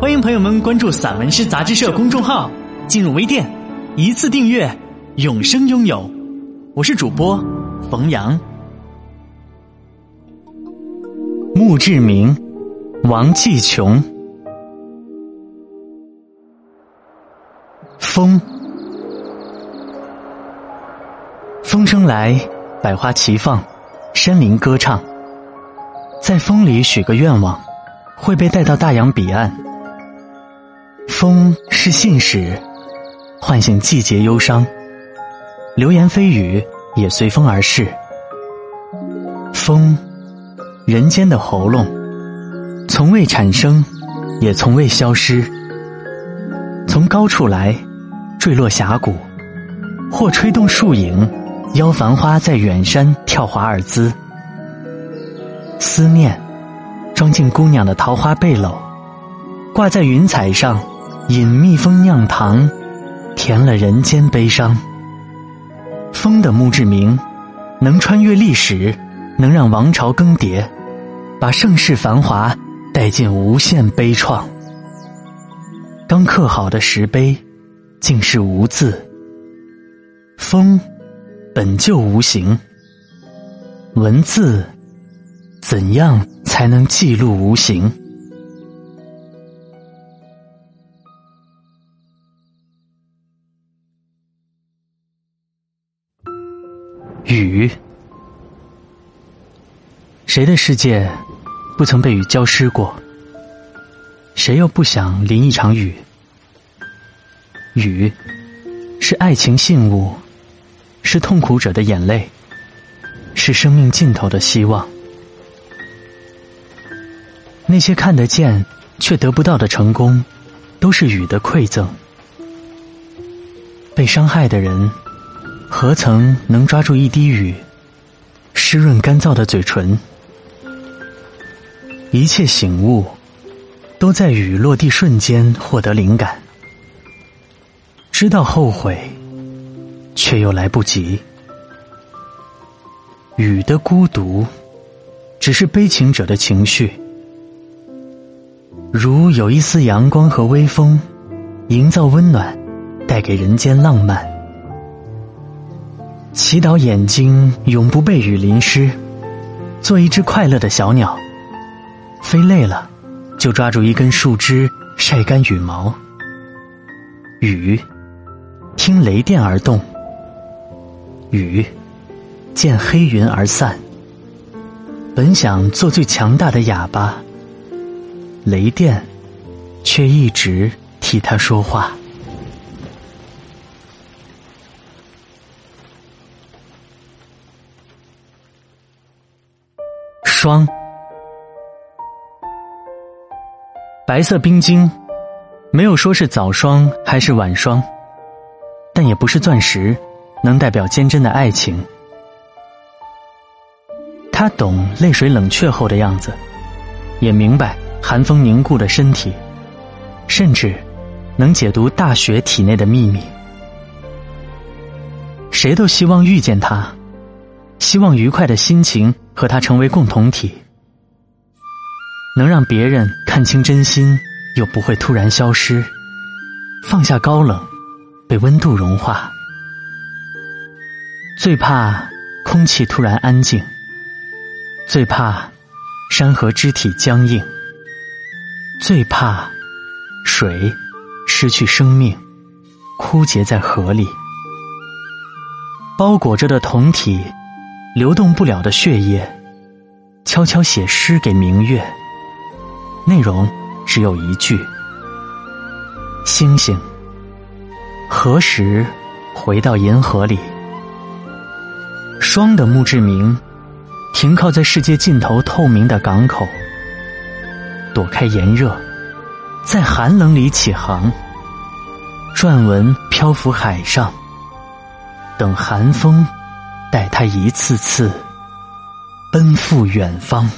欢迎朋友们关注散文诗杂志社公众号，进入微店，一次订阅，永生拥有。我是主播冯阳。墓志铭，王继琼。风，风声来，百花齐放。山林歌唱，在风里许个愿望，会被带到大洋彼岸。风是信使，唤醒季节忧伤，流言蜚语也随风而逝。风，人间的喉咙，从未产生，也从未消失。从高处来，坠落峡谷，或吹动树影。邀繁花在远山跳华尔兹，思念装进姑娘的桃花背篓，挂在云彩上，引蜜蜂酿糖，甜了人间悲伤。风的墓志铭，能穿越历史，能让王朝更迭，把盛世繁华带进无限悲怆。刚刻好的石碑，竟是无字。风。本就无形，文字怎样才能记录无形？雨，谁的世界不曾被雨浇湿过？谁又不想淋一场雨？雨，是爱情信物。是痛苦者的眼泪，是生命尽头的希望。那些看得见却得不到的成功，都是雨的馈赠。被伤害的人，何曾能抓住一滴雨，湿润干燥的嘴唇？一切醒悟，都在雨落地瞬间获得灵感。知道后悔。却又来不及。雨的孤独，只是悲情者的情绪。如有一丝阳光和微风，营造温暖，带给人间浪漫。祈祷眼睛永不被雨淋湿，做一只快乐的小鸟。飞累了，就抓住一根树枝晒干羽毛。雨，听雷电而动。雨，见黑云而散。本想做最强大的哑巴，雷电，却一直替他说话。霜，白色冰晶，没有说是早霜还是晚霜，但也不是钻石。能代表坚贞的爱情，他懂泪水冷却后的样子，也明白寒风凝固的身体，甚至能解读大雪体内的秘密。谁都希望遇见他，希望愉快的心情和他成为共同体，能让别人看清真心，又不会突然消失，放下高冷，被温度融化。最怕空气突然安静，最怕山河肢体僵硬，最怕水失去生命，枯竭在河里。包裹着的酮体，流动不了的血液，悄悄写诗给明月。内容只有一句：星星，何时回到银河里？霜的墓志铭，停靠在世界尽头透明的港口，躲开炎热，在寒冷里起航，篆文漂浮海上，等寒风带他一次次奔赴远方。